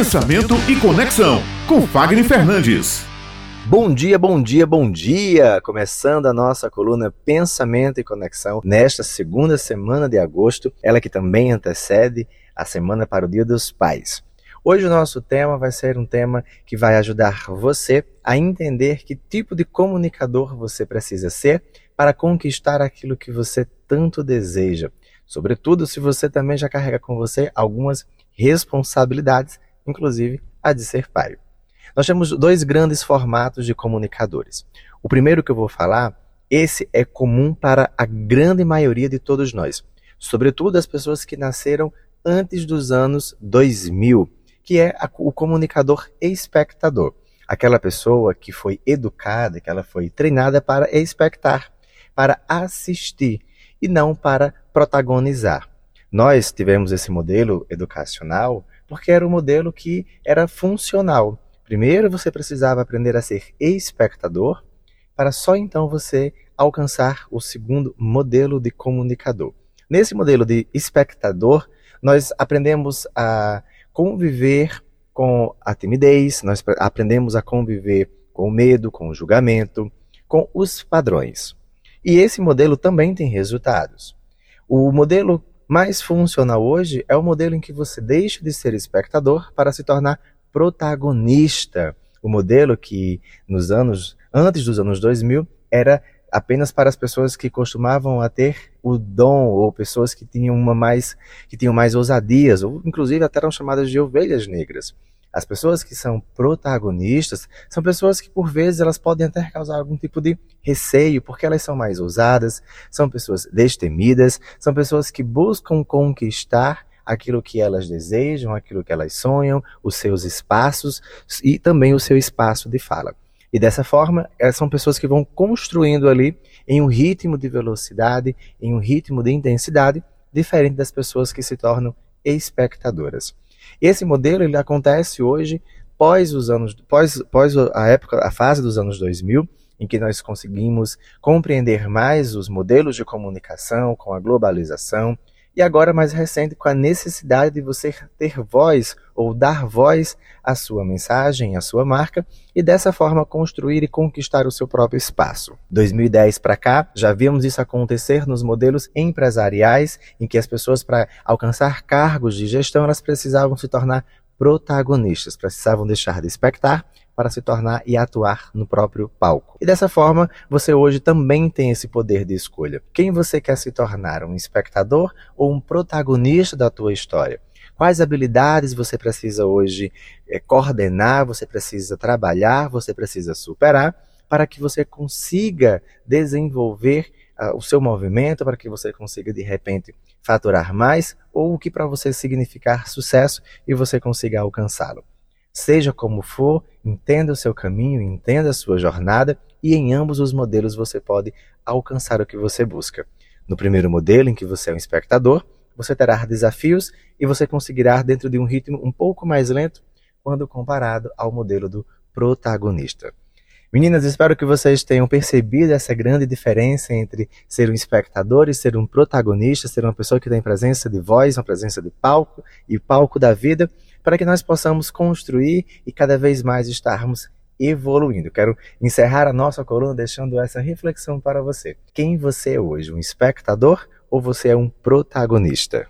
Pensamento e Conexão, com Fagner Fernandes. Bom dia, bom dia, bom dia! Começando a nossa coluna Pensamento e Conexão nesta segunda semana de agosto, ela que também antecede a semana para o Dia dos Pais. Hoje o nosso tema vai ser um tema que vai ajudar você a entender que tipo de comunicador você precisa ser para conquistar aquilo que você tanto deseja. Sobretudo se você também já carrega com você algumas responsabilidades, inclusive a de ser pai. Nós temos dois grandes formatos de comunicadores. O primeiro que eu vou falar, esse é comum para a grande maioria de todos nós, sobretudo as pessoas que nasceram antes dos anos 2000, que é o comunicador espectador. Aquela pessoa que foi educada, que ela foi treinada para expectar, para assistir e não para protagonizar. Nós tivemos esse modelo educacional porque era um modelo que era funcional. Primeiro você precisava aprender a ser espectador, para só então você alcançar o segundo modelo de comunicador. Nesse modelo de espectador, nós aprendemos a conviver com a timidez, nós aprendemos a conviver com o medo, com o julgamento, com os padrões. E esse modelo também tem resultados. O modelo mais funcional hoje é o modelo em que você deixa de ser espectador para se tornar protagonista. O modelo que nos anos antes dos anos 2000 era apenas para as pessoas que costumavam a ter o dom ou pessoas que tinham uma mais que tinham mais ousadias ou inclusive até eram chamadas de ovelhas negras. As pessoas que são protagonistas são pessoas que, por vezes, elas podem até causar algum tipo de receio, porque elas são mais ousadas, são pessoas destemidas, são pessoas que buscam conquistar aquilo que elas desejam, aquilo que elas sonham, os seus espaços e também o seu espaço de fala. E dessa forma, elas são pessoas que vão construindo ali em um ritmo de velocidade, em um ritmo de intensidade, diferente das pessoas que se tornam espectadoras. Esse modelo ele acontece hoje pós os anos pós, pós a época a fase dos anos 2000 em que nós conseguimos compreender mais os modelos de comunicação com a globalização e agora mais recente com a necessidade de você ter voz ou dar voz à sua mensagem, à sua marca e dessa forma construir e conquistar o seu próprio espaço. 2010 para cá, já vimos isso acontecer nos modelos empresariais em que as pessoas para alcançar cargos de gestão elas precisavam se tornar protagonistas, precisavam deixar de expectar para se tornar e atuar no próprio palco. E dessa forma, você hoje também tem esse poder de escolha. Quem você quer se tornar, um espectador ou um protagonista da tua história? Quais habilidades você precisa hoje é, coordenar, você precisa trabalhar, você precisa superar para que você consiga desenvolver uh, o seu movimento, para que você consiga de repente faturar mais ou o que para você significar sucesso e você consiga alcançá-lo. Seja como for, entenda o seu caminho, entenda a sua jornada e em ambos os modelos você pode alcançar o que você busca. No primeiro modelo, em que você é um espectador, você terá desafios e você conseguirá dentro de um ritmo um pouco mais lento quando comparado ao modelo do protagonista. Meninas, espero que vocês tenham percebido essa grande diferença entre ser um espectador e ser um protagonista, ser uma pessoa que tem presença de voz, uma presença de palco e palco da vida, para que nós possamos construir e cada vez mais estarmos evoluindo. Quero encerrar a nossa coluna deixando essa reflexão para você. Quem você é hoje? Um espectador ou você é um protagonista?